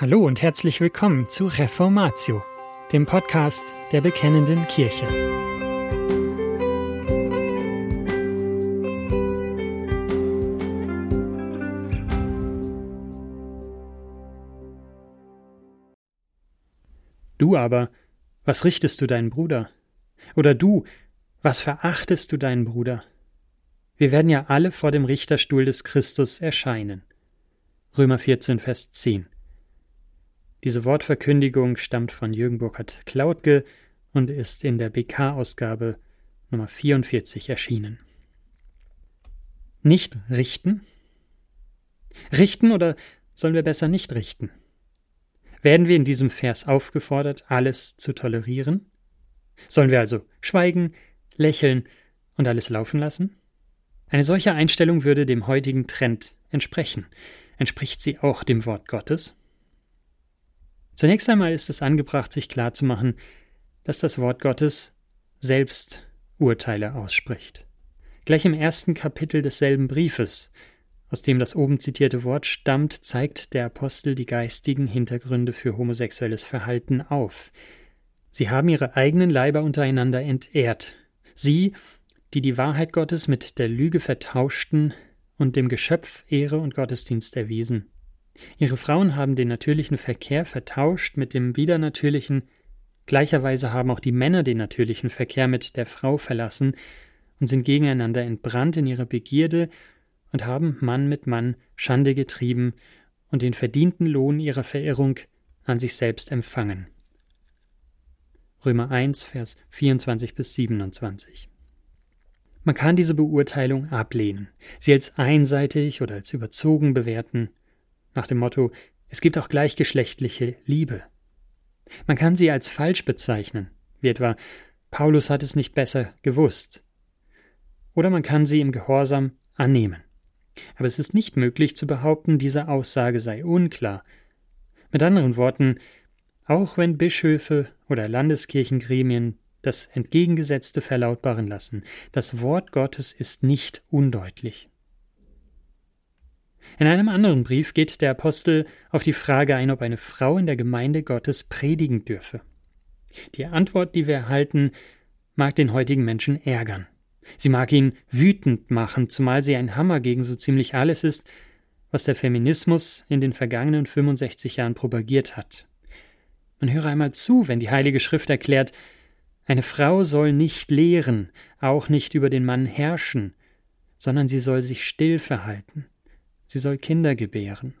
Hallo und herzlich willkommen zu Reformatio, dem Podcast der Bekennenden Kirche. Du aber, was richtest du deinen Bruder? Oder du, was verachtest du deinen Bruder? Wir werden ja alle vor dem Richterstuhl des Christus erscheinen. Römer 14, Vers 10. Diese Wortverkündigung stammt von Jürgen Burkhard Klautke und ist in der BK-Ausgabe Nummer 44 erschienen. Nicht richten? Richten oder sollen wir besser nicht richten? Werden wir in diesem Vers aufgefordert, alles zu tolerieren? Sollen wir also schweigen, lächeln und alles laufen lassen? Eine solche Einstellung würde dem heutigen Trend entsprechen. Entspricht sie auch dem Wort Gottes? Zunächst einmal ist es angebracht, sich klarzumachen, dass das Wort Gottes selbst Urteile ausspricht. Gleich im ersten Kapitel desselben Briefes, aus dem das oben zitierte Wort stammt, zeigt der Apostel die geistigen Hintergründe für homosexuelles Verhalten auf. Sie haben ihre eigenen Leiber untereinander entehrt. Sie, die die Wahrheit Gottes mit der Lüge vertauschten und dem Geschöpf Ehre und Gottesdienst erwiesen. Ihre Frauen haben den natürlichen Verkehr vertauscht mit dem widernatürlichen, gleicherweise haben auch die Männer den natürlichen Verkehr mit der Frau verlassen und sind gegeneinander entbrannt in ihrer Begierde und haben Mann mit Mann Schande getrieben und den verdienten Lohn ihrer Verirrung an sich selbst empfangen. Römer 1, Vers 24 bis 27. Man kann diese Beurteilung ablehnen, sie als einseitig oder als überzogen bewerten nach dem Motto Es gibt auch gleichgeschlechtliche Liebe. Man kann sie als falsch bezeichnen, wie etwa Paulus hat es nicht besser gewusst. Oder man kann sie im Gehorsam annehmen. Aber es ist nicht möglich zu behaupten, diese Aussage sei unklar. Mit anderen Worten, auch wenn Bischöfe oder Landeskirchengremien das Entgegengesetzte verlautbaren lassen, das Wort Gottes ist nicht undeutlich. In einem anderen Brief geht der Apostel auf die Frage ein, ob eine Frau in der Gemeinde Gottes predigen dürfe. Die Antwort, die wir erhalten, mag den heutigen Menschen ärgern. Sie mag ihn wütend machen, zumal sie ein Hammer gegen so ziemlich alles ist, was der Feminismus in den vergangenen 65 Jahren propagiert hat. Man höre einmal zu, wenn die Heilige Schrift erklärt, eine Frau soll nicht lehren, auch nicht über den Mann herrschen, sondern sie soll sich still verhalten sie soll Kinder gebären.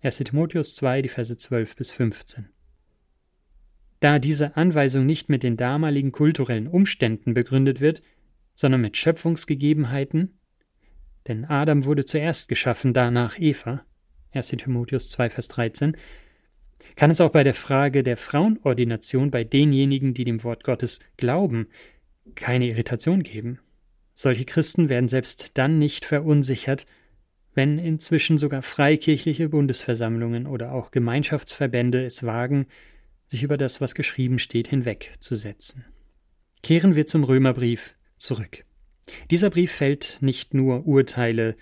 1. Timotheus 2, die Verse 12 bis 15. Da diese Anweisung nicht mit den damaligen kulturellen Umständen begründet wird, sondern mit Schöpfungsgegebenheiten, denn Adam wurde zuerst geschaffen, danach Eva, 1. Timotheus 2, Vers 13, kann es auch bei der Frage der Frauenordination bei denjenigen, die dem Wort Gottes glauben, keine Irritation geben. Solche Christen werden selbst dann nicht verunsichert, wenn inzwischen sogar freikirchliche Bundesversammlungen oder auch Gemeinschaftsverbände es wagen, sich über das, was geschrieben steht, hinwegzusetzen. Kehren wir zum Römerbrief zurück. Dieser Brief fällt nicht nur Urteile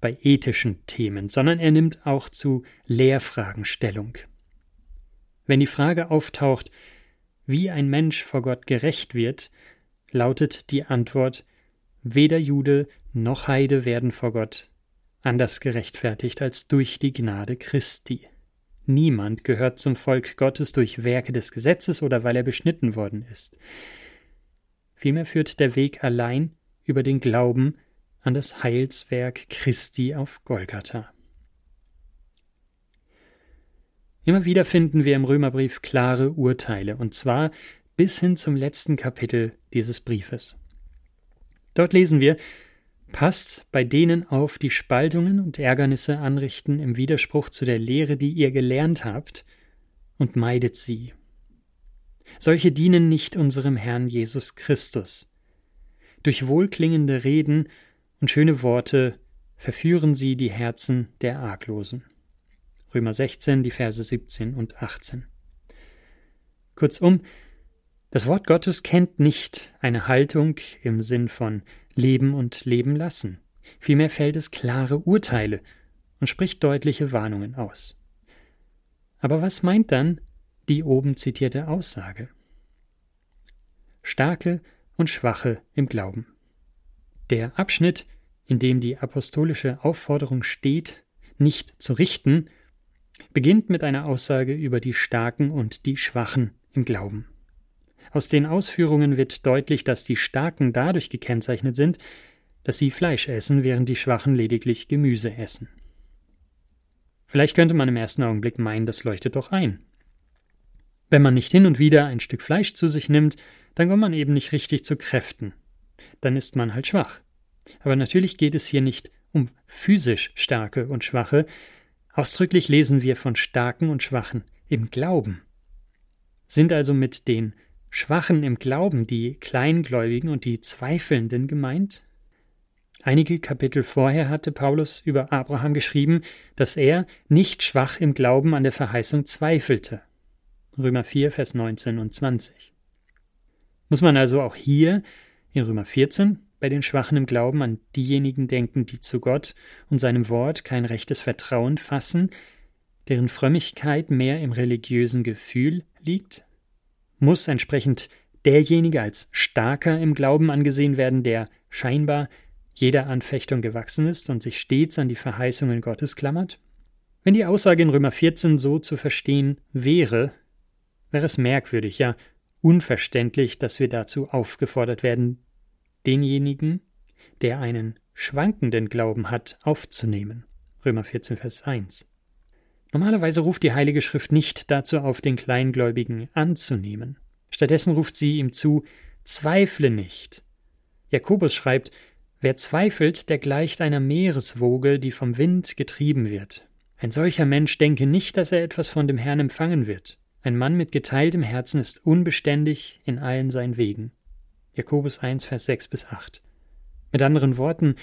bei ethischen Themen, sondern er nimmt auch zu Lehrfragen Stellung. Wenn die Frage auftaucht, wie ein Mensch vor Gott gerecht wird, lautet die Antwort Weder Jude noch Heide werden vor Gott anders gerechtfertigt als durch die Gnade Christi. Niemand gehört zum Volk Gottes durch Werke des Gesetzes oder weil er beschnitten worden ist. Vielmehr führt der Weg allein über den Glauben an das Heilswerk Christi auf Golgatha. Immer wieder finden wir im Römerbrief klare Urteile, und zwar bis hin zum letzten Kapitel dieses Briefes. Dort lesen wir, Passt bei denen auf, die Spaltungen und Ärgernisse anrichten im Widerspruch zu der Lehre, die ihr gelernt habt, und meidet sie. Solche dienen nicht unserem Herrn Jesus Christus. Durch wohlklingende Reden und schöne Worte verführen sie die Herzen der Arglosen. Römer 16, die Verse 17 und 18. Kurzum, das Wort Gottes kennt nicht eine Haltung im Sinn von leben und leben lassen. Vielmehr fällt es klare Urteile und spricht deutliche Warnungen aus. Aber was meint dann die oben zitierte Aussage? Starke und Schwache im Glauben. Der Abschnitt, in dem die apostolische Aufforderung steht, nicht zu richten, beginnt mit einer Aussage über die Starken und die Schwachen im Glauben. Aus den Ausführungen wird deutlich, dass die Starken dadurch gekennzeichnet sind, dass sie Fleisch essen, während die Schwachen lediglich Gemüse essen. Vielleicht könnte man im ersten Augenblick meinen, das leuchtet doch ein. Wenn man nicht hin und wieder ein Stück Fleisch zu sich nimmt, dann kommt man eben nicht richtig zu Kräften. Dann ist man halt schwach. Aber natürlich geht es hier nicht um physisch Starke und Schwache. Ausdrücklich lesen wir von Starken und Schwachen im Glauben. Sind also mit den Schwachen im Glauben die Kleingläubigen und die Zweifelnden gemeint? Einige Kapitel vorher hatte Paulus über Abraham geschrieben, dass er nicht schwach im Glauben an der Verheißung zweifelte. Römer 4, Vers 19 und 20. Muss man also auch hier in Römer 14 bei den Schwachen im Glauben an diejenigen denken, die zu Gott und seinem Wort kein rechtes Vertrauen fassen, deren Frömmigkeit mehr im religiösen Gefühl liegt? Muss entsprechend derjenige als starker im Glauben angesehen werden, der scheinbar jeder Anfechtung gewachsen ist und sich stets an die Verheißungen Gottes klammert? Wenn die Aussage in Römer 14 so zu verstehen wäre, wäre es merkwürdig, ja unverständlich, dass wir dazu aufgefordert werden, denjenigen, der einen schwankenden Glauben hat, aufzunehmen. Römer 14, Vers 1. Normalerweise ruft die Heilige Schrift nicht dazu auf, den Kleingläubigen anzunehmen. Stattdessen ruft sie ihm zu, zweifle nicht. Jakobus schreibt, wer zweifelt, der gleicht einer Meereswoge, die vom Wind getrieben wird. Ein solcher Mensch denke nicht, dass er etwas von dem Herrn empfangen wird. Ein Mann mit geteiltem Herzen ist unbeständig in allen seinen Wegen. Jakobus 1, Vers 6 bis 8. Mit anderen Worten,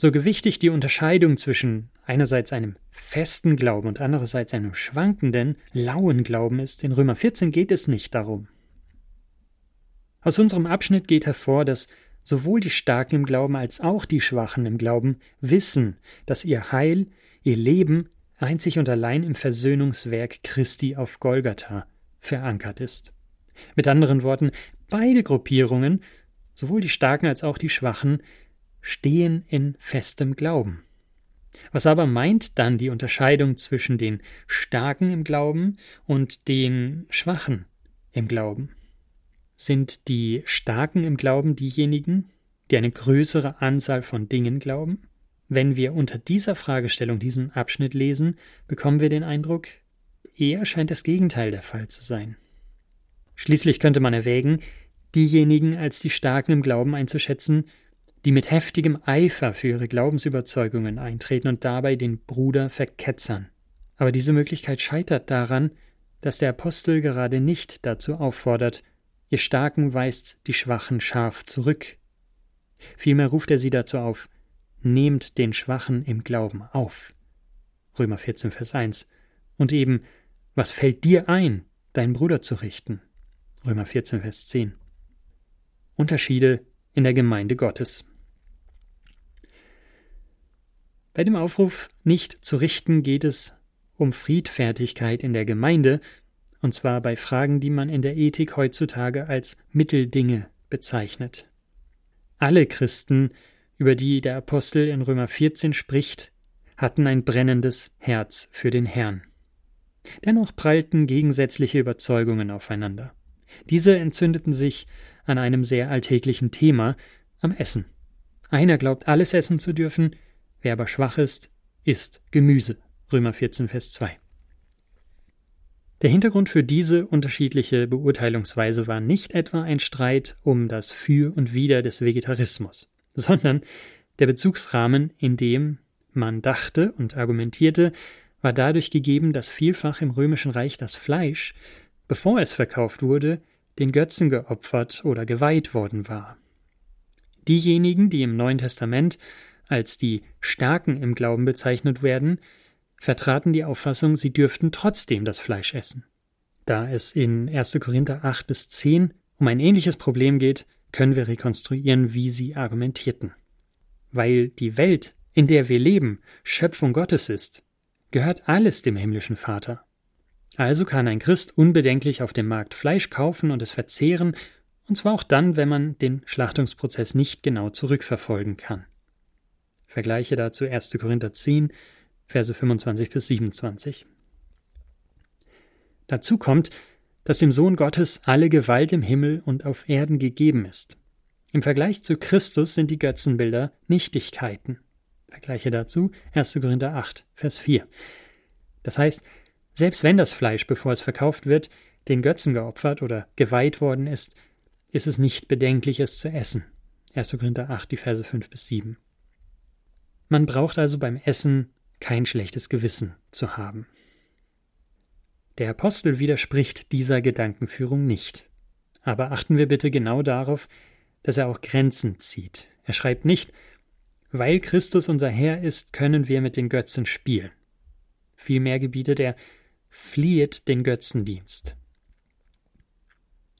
so gewichtig die Unterscheidung zwischen einerseits einem festen Glauben und andererseits einem schwankenden, lauen Glauben ist, in Römer 14 geht es nicht darum. Aus unserem Abschnitt geht hervor, dass sowohl die Starken im Glauben als auch die Schwachen im Glauben wissen, dass ihr Heil, ihr Leben einzig und allein im Versöhnungswerk Christi auf Golgatha verankert ist. Mit anderen Worten, beide Gruppierungen, sowohl die Starken als auch die Schwachen, stehen in festem Glauben. Was aber meint dann die Unterscheidung zwischen den Starken im Glauben und den Schwachen im Glauben? Sind die Starken im Glauben diejenigen, die eine größere Anzahl von Dingen glauben? Wenn wir unter dieser Fragestellung diesen Abschnitt lesen, bekommen wir den Eindruck, eher scheint das Gegenteil der Fall zu sein. Schließlich könnte man erwägen, diejenigen als die Starken im Glauben einzuschätzen, die mit heftigem Eifer für ihre Glaubensüberzeugungen eintreten und dabei den Bruder verketzern. Aber diese Möglichkeit scheitert daran, dass der Apostel gerade nicht dazu auffordert, ihr Starken weist die Schwachen scharf zurück. Vielmehr ruft er sie dazu auf, nehmt den Schwachen im Glauben auf. Römer 14, Vers 1. Und eben, was fällt dir ein, deinen Bruder zu richten? Römer 14, Vers 10. Unterschiede in der Gemeinde Gottes. Bei dem Aufruf, nicht zu richten, geht es um Friedfertigkeit in der Gemeinde, und zwar bei Fragen, die man in der Ethik heutzutage als Mitteldinge bezeichnet. Alle Christen über die der Apostel in Römer 14 spricht, hatten ein brennendes Herz für den Herrn. Dennoch prallten gegensätzliche Überzeugungen aufeinander. Diese entzündeten sich an einem sehr alltäglichen Thema, am Essen. Einer glaubt, alles essen zu dürfen, wer aber schwach ist, isst Gemüse. Römer 14, Vers 2. Der Hintergrund für diese unterschiedliche Beurteilungsweise war nicht etwa ein Streit um das Für und Wider des Vegetarismus sondern der Bezugsrahmen, in dem man dachte und argumentierte, war dadurch gegeben, dass vielfach im römischen Reich das Fleisch, bevor es verkauft wurde, den Götzen geopfert oder geweiht worden war. Diejenigen, die im Neuen Testament als die Starken im Glauben bezeichnet werden, vertraten die Auffassung, sie dürften trotzdem das Fleisch essen. Da es in 1. Korinther 8 bis 10 um ein ähnliches Problem geht, können wir rekonstruieren, wie sie argumentierten. Weil die Welt, in der wir leben, Schöpfung Gottes ist, gehört alles dem himmlischen Vater. Also kann ein Christ unbedenklich auf dem Markt Fleisch kaufen und es verzehren, und zwar auch dann, wenn man den Schlachtungsprozess nicht genau zurückverfolgen kann. Vergleiche dazu 1. Korinther 10, Verse 25 bis 27. Dazu kommt, dass dem Sohn Gottes alle Gewalt im Himmel und auf Erden gegeben ist. Im Vergleich zu Christus sind die Götzenbilder Nichtigkeiten. Vergleiche dazu 1. Korinther 8, Vers 4. Das heißt, selbst wenn das Fleisch, bevor es verkauft wird, den Götzen geopfert oder geweiht worden ist, ist es nicht bedenklich, es zu essen. 1. Korinther 8, die Verse 5 bis 7. Man braucht also beim Essen kein schlechtes Gewissen zu haben. Der Apostel widerspricht dieser Gedankenführung nicht. Aber achten wir bitte genau darauf, dass er auch Grenzen zieht. Er schreibt nicht, weil Christus unser Herr ist, können wir mit den Götzen spielen. Vielmehr gebietet er, fliehet den Götzendienst.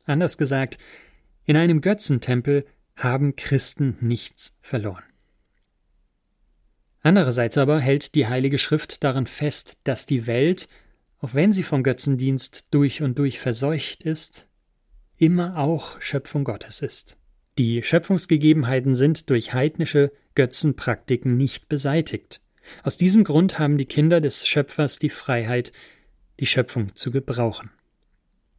Anders gesagt, in einem Götzentempel haben Christen nichts verloren. Andererseits aber hält die Heilige Schrift daran fest, dass die Welt, auch wenn sie vom Götzendienst durch und durch verseucht ist, immer auch Schöpfung Gottes ist. Die Schöpfungsgegebenheiten sind durch heidnische Götzenpraktiken nicht beseitigt. Aus diesem Grund haben die Kinder des Schöpfers die Freiheit, die Schöpfung zu gebrauchen.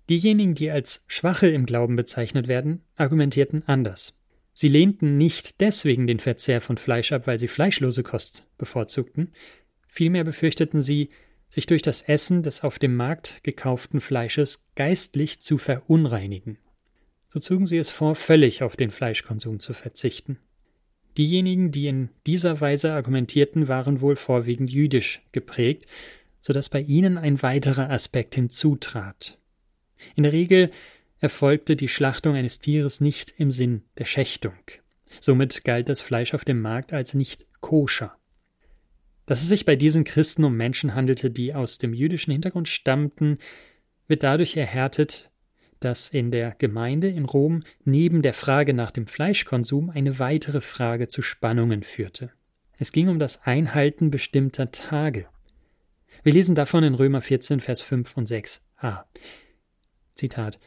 Diejenigen, die als Schwache im Glauben bezeichnet werden, argumentierten anders. Sie lehnten nicht deswegen den Verzehr von Fleisch ab, weil sie fleischlose Kost bevorzugten, vielmehr befürchteten sie, sich durch das Essen des auf dem Markt gekauften Fleisches geistlich zu verunreinigen. So zogen sie es vor, völlig auf den Fleischkonsum zu verzichten. Diejenigen, die in dieser Weise argumentierten, waren wohl vorwiegend jüdisch geprägt, so dass bei ihnen ein weiterer Aspekt hinzutrat. In der Regel erfolgte die Schlachtung eines Tieres nicht im Sinn der Schächtung. Somit galt das Fleisch auf dem Markt als nicht koscher. Dass es sich bei diesen Christen um Menschen handelte, die aus dem jüdischen Hintergrund stammten, wird dadurch erhärtet, dass in der Gemeinde in Rom neben der Frage nach dem Fleischkonsum eine weitere Frage zu Spannungen führte. Es ging um das Einhalten bestimmter Tage. Wir lesen davon in Römer 14, Vers 5 und 6a. Zitat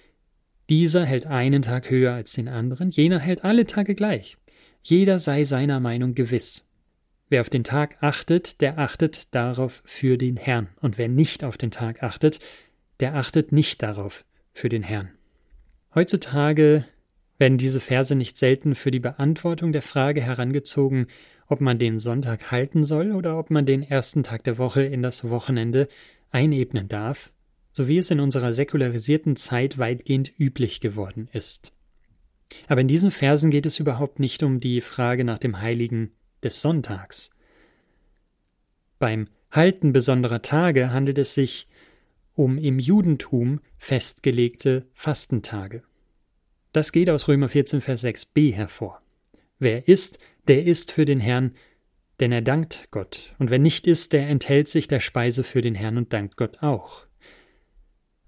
Dieser hält einen Tag höher als den anderen, jener hält alle Tage gleich. Jeder sei seiner Meinung gewiss. Wer auf den Tag achtet, der achtet darauf für den Herrn, und wer nicht auf den Tag achtet, der achtet nicht darauf für den Herrn. Heutzutage werden diese Verse nicht selten für die Beantwortung der Frage herangezogen, ob man den Sonntag halten soll oder ob man den ersten Tag der Woche in das Wochenende einebnen darf, so wie es in unserer säkularisierten Zeit weitgehend üblich geworden ist. Aber in diesen Versen geht es überhaupt nicht um die Frage nach dem Heiligen des Sonntags. Beim Halten besonderer Tage handelt es sich um im Judentum festgelegte Fastentage. Das geht aus Römer 14, Vers 6b hervor. Wer isst, der isst für den Herrn, denn er dankt Gott, und wer nicht isst, der enthält sich der Speise für den Herrn und dankt Gott auch.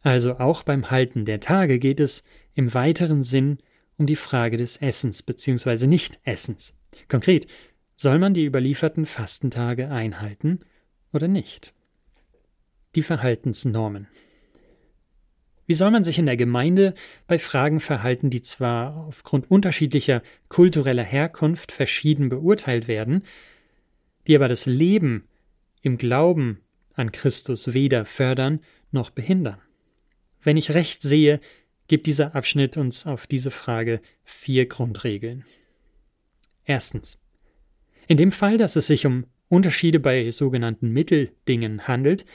Also auch beim Halten der Tage geht es im weiteren Sinn um die Frage des Essens bzw. Nicht-Essens. Konkret, soll man die überlieferten Fastentage einhalten oder nicht? die Verhaltensnormen. Wie soll man sich in der Gemeinde bei Fragen verhalten, die zwar aufgrund unterschiedlicher kultureller Herkunft verschieden beurteilt werden, die aber das Leben im Glauben an Christus weder fördern noch behindern? Wenn ich recht sehe, gibt dieser Abschnitt uns auf diese Frage vier Grundregeln. Erstens. In dem Fall, dass es sich um Unterschiede bei sogenannten Mitteldingen handelt,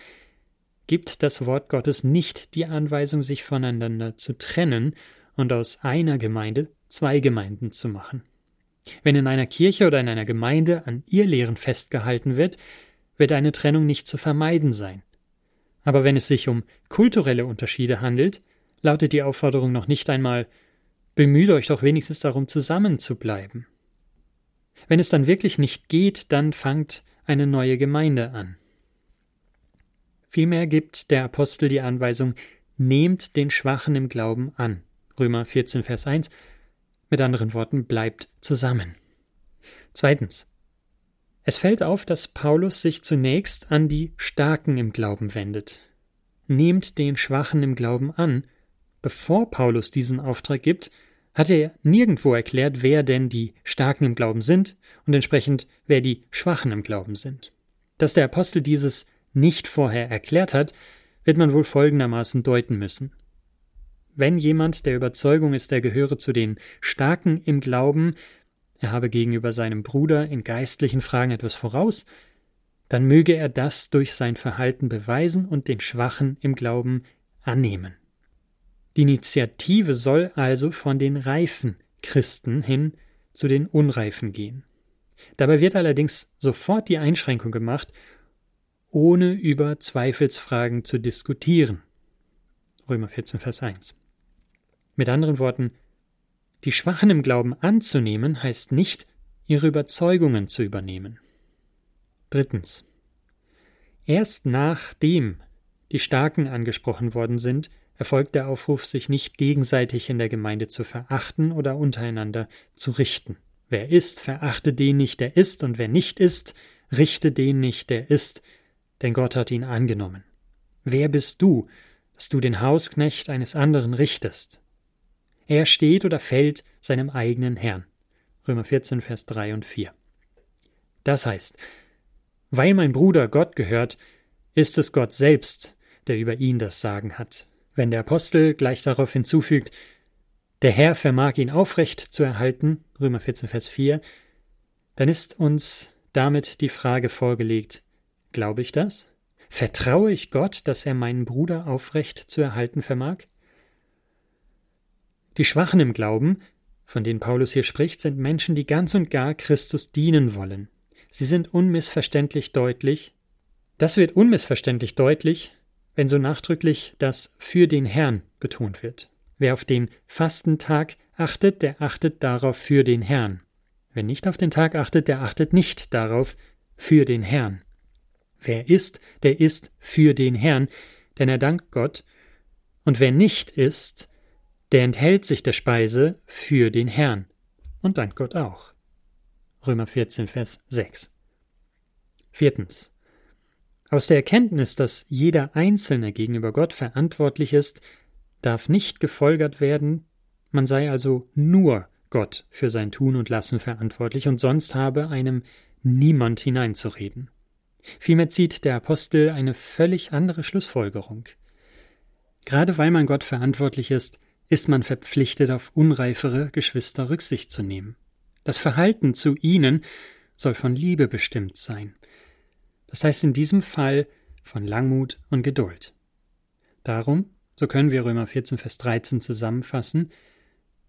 gibt das Wort Gottes nicht die Anweisung, sich voneinander zu trennen und aus einer Gemeinde zwei Gemeinden zu machen. Wenn in einer Kirche oder in einer Gemeinde an ihr Lehren festgehalten wird, wird eine Trennung nicht zu vermeiden sein. Aber wenn es sich um kulturelle Unterschiede handelt, lautet die Aufforderung noch nicht einmal Bemüht euch doch wenigstens darum, zusammen zu bleiben. Wenn es dann wirklich nicht geht, dann fangt eine neue Gemeinde an. Vielmehr gibt der Apostel die Anweisung, nehmt den Schwachen im Glauben an. Römer 14, Vers 1. Mit anderen Worten, bleibt zusammen. Zweitens. Es fällt auf, dass Paulus sich zunächst an die Starken im Glauben wendet. nehmt den Schwachen im Glauben an. Bevor Paulus diesen Auftrag gibt, hat er nirgendwo erklärt, wer denn die Starken im Glauben sind und entsprechend wer die Schwachen im Glauben sind. Dass der Apostel dieses nicht vorher erklärt hat, wird man wohl folgendermaßen deuten müssen. Wenn jemand der Überzeugung ist, er gehöre zu den Starken im Glauben, er habe gegenüber seinem Bruder in geistlichen Fragen etwas voraus, dann möge er das durch sein Verhalten beweisen und den Schwachen im Glauben annehmen. Die Initiative soll also von den reifen Christen hin zu den unreifen gehen. Dabei wird allerdings sofort die Einschränkung gemacht, ohne über Zweifelsfragen zu diskutieren. Römer 14, Vers 1. Mit anderen Worten, die Schwachen im Glauben anzunehmen heißt nicht, ihre Überzeugungen zu übernehmen. Drittens. Erst nachdem die Starken angesprochen worden sind, erfolgt der Aufruf, sich nicht gegenseitig in der Gemeinde zu verachten oder untereinander zu richten. Wer ist, verachte den nicht, der ist, und wer nicht ist, richte den nicht, der ist, denn Gott hat ihn angenommen. Wer bist du, dass du den Hausknecht eines anderen richtest? Er steht oder fällt seinem eigenen Herrn. Römer 14, Vers 3 und 4. Das heißt, weil mein Bruder Gott gehört, ist es Gott selbst, der über ihn das Sagen hat. Wenn der Apostel gleich darauf hinzufügt, der Herr vermag ihn aufrecht zu erhalten, Römer 14, Vers 4, dann ist uns damit die Frage vorgelegt, glaube ich das? Vertraue ich Gott, dass er meinen Bruder aufrecht zu erhalten vermag? Die Schwachen im Glauben, von denen Paulus hier spricht, sind Menschen, die ganz und gar Christus dienen wollen. Sie sind unmissverständlich deutlich. Das wird unmissverständlich deutlich, wenn so nachdrücklich das für den Herrn betont wird. Wer auf den Fastentag achtet, der achtet darauf für den Herrn. Wer nicht auf den Tag achtet, der achtet nicht darauf für den Herrn. Wer ist, der ist für den Herrn, denn er dankt Gott, und wer nicht ist, der enthält sich der Speise für den Herrn und dankt Gott auch. Römer 14, Vers 6. Viertens. Aus der Erkenntnis, dass jeder Einzelne gegenüber Gott verantwortlich ist, darf nicht gefolgert werden, man sei also nur Gott für sein Tun und Lassen verantwortlich und sonst habe einem niemand hineinzureden. Vielmehr zieht der Apostel eine völlig andere Schlussfolgerung. Gerade weil man Gott verantwortlich ist, ist man verpflichtet, auf unreifere Geschwister Rücksicht zu nehmen. Das Verhalten zu ihnen soll von Liebe bestimmt sein. Das heißt in diesem Fall von Langmut und Geduld. Darum, so können wir Römer 14, Vers 13 zusammenfassen,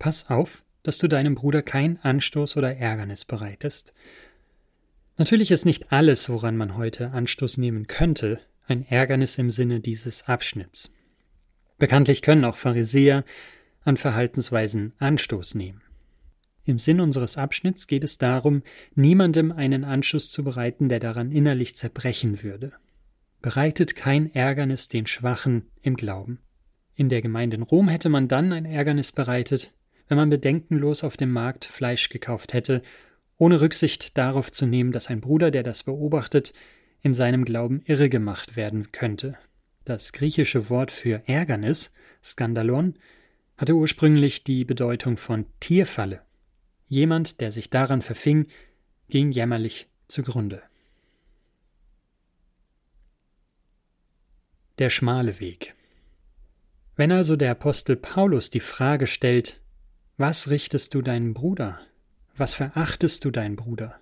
pass auf, dass du deinem Bruder kein Anstoß oder Ärgernis bereitest. Natürlich ist nicht alles, woran man heute Anstoß nehmen könnte, ein Ärgernis im Sinne dieses Abschnitts. Bekanntlich können auch Pharisäer an Verhaltensweisen Anstoß nehmen. Im Sinn unseres Abschnitts geht es darum, niemandem einen Anstoß zu bereiten, der daran innerlich zerbrechen würde. Bereitet kein Ärgernis den Schwachen im Glauben. In der Gemeinde in Rom hätte man dann ein Ärgernis bereitet, wenn man bedenkenlos auf dem Markt Fleisch gekauft hätte, ohne Rücksicht darauf zu nehmen, dass ein Bruder, der das beobachtet, in seinem Glauben irregemacht werden könnte. Das griechische Wort für Ärgernis, Skandalon, hatte ursprünglich die Bedeutung von Tierfalle. Jemand, der sich daran verfing, ging jämmerlich zugrunde. Der schmale Weg. Wenn also der Apostel Paulus die Frage stellt, was richtest du deinen Bruder? Was verachtest du deinen Bruder?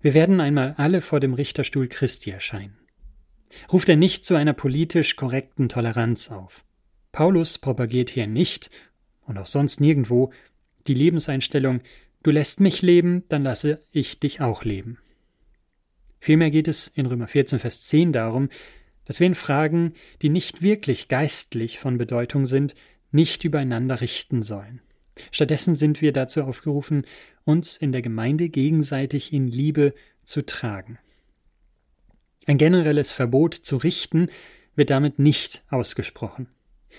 Wir werden einmal alle vor dem Richterstuhl Christi erscheinen ruft er nicht zu einer politisch korrekten Toleranz auf. Paulus propagiert hier nicht und auch sonst nirgendwo die Lebenseinstellung Du lässt mich leben, dann lasse ich dich auch leben. Vielmehr geht es in Römer 14, Vers 10 darum, dass wir in Fragen, die nicht wirklich geistlich von Bedeutung sind, nicht übereinander richten sollen. Stattdessen sind wir dazu aufgerufen, uns in der Gemeinde gegenseitig in Liebe zu tragen. Ein generelles Verbot zu richten wird damit nicht ausgesprochen.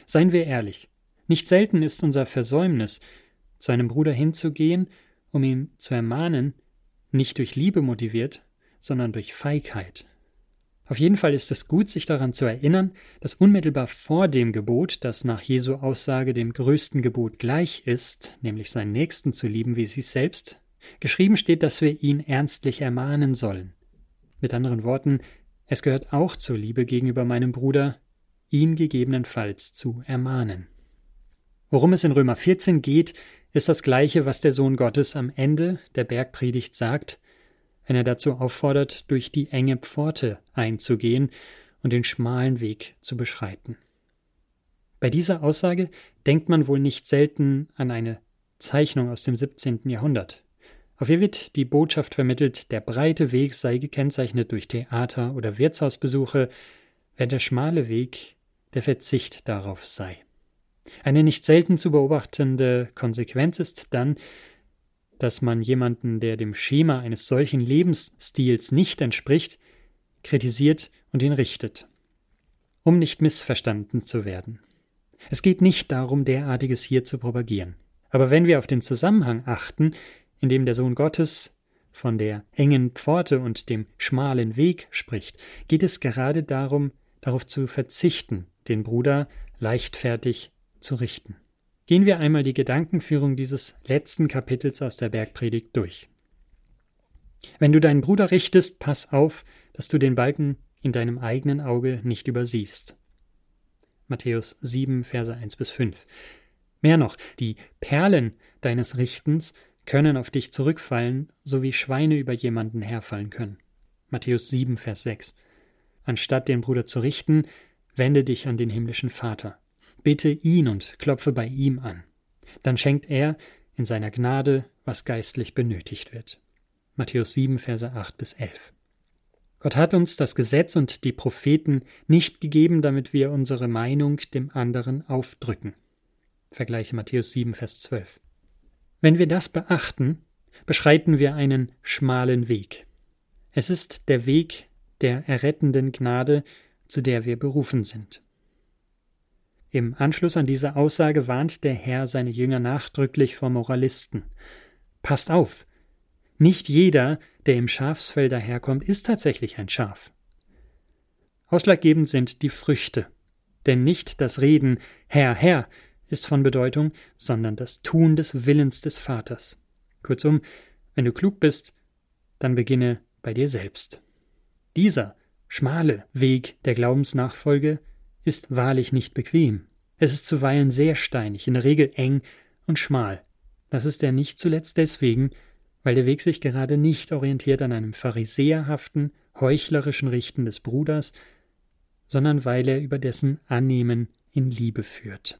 Seien wir ehrlich, nicht selten ist unser Versäumnis, zu einem Bruder hinzugehen, um ihn zu ermahnen, nicht durch Liebe motiviert, sondern durch Feigheit. Auf jeden Fall ist es gut, sich daran zu erinnern, dass unmittelbar vor dem Gebot, das nach Jesu Aussage dem größten Gebot gleich ist, nämlich seinen Nächsten zu lieben wie sich selbst, geschrieben steht, dass wir ihn ernstlich ermahnen sollen. Mit anderen Worten, es gehört auch zur Liebe gegenüber meinem Bruder, ihn gegebenenfalls zu ermahnen. Worum es in Römer 14 geht, ist das gleiche, was der Sohn Gottes am Ende der Bergpredigt sagt, wenn er dazu auffordert, durch die enge Pforte einzugehen und den schmalen Weg zu beschreiten. Bei dieser Aussage denkt man wohl nicht selten an eine Zeichnung aus dem 17. Jahrhundert. Auf ihr wird die Botschaft vermittelt, der breite Weg sei gekennzeichnet durch Theater- oder Wirtshausbesuche, während der schmale Weg der Verzicht darauf sei. Eine nicht selten zu beobachtende Konsequenz ist dann, dass man jemanden, der dem Schema eines solchen Lebensstils nicht entspricht, kritisiert und ihn richtet, um nicht missverstanden zu werden. Es geht nicht darum, derartiges hier zu propagieren. Aber wenn wir auf den Zusammenhang achten, in dem der Sohn Gottes von der engen Pforte und dem schmalen Weg spricht, geht es gerade darum, darauf zu verzichten, den Bruder leichtfertig zu richten. Gehen wir einmal die Gedankenführung dieses letzten Kapitels aus der Bergpredigt durch. Wenn du deinen Bruder richtest, pass auf, dass du den Balken in deinem eigenen Auge nicht übersiehst. Matthäus 7, Verse 1 bis 5. Mehr noch, die Perlen deines Richtens können auf dich zurückfallen, so wie Schweine über jemanden herfallen können. Matthäus 7, Vers 6. Anstatt den Bruder zu richten, wende dich an den himmlischen Vater. Bitte ihn und klopfe bei ihm an. Dann schenkt er in seiner Gnade, was geistlich benötigt wird. Matthäus 7, Verse 8 bis 11. Gott hat uns das Gesetz und die Propheten nicht gegeben, damit wir unsere Meinung dem anderen aufdrücken. Vergleiche Matthäus 7, Vers 12. Wenn wir das beachten, beschreiten wir einen schmalen Weg. Es ist der Weg der errettenden Gnade, zu der wir berufen sind. Im Anschluss an diese Aussage warnt der Herr seine Jünger nachdrücklich vor Moralisten. Passt auf! Nicht jeder, der im Schafsfell daherkommt, ist tatsächlich ein Schaf. Ausschlaggebend sind die Früchte. Denn nicht das Reden Herr, Herr ist von Bedeutung, sondern das Tun des Willens des Vaters. Kurzum, wenn du klug bist, dann beginne bei dir selbst. Dieser schmale Weg der Glaubensnachfolge ist wahrlich nicht bequem. Es ist zuweilen sehr steinig, in der Regel eng und schmal. Das ist er nicht zuletzt deswegen, weil der Weg sich gerade nicht orientiert an einem pharisäerhaften, heuchlerischen Richten des Bruders, sondern weil er über dessen Annehmen in Liebe führt.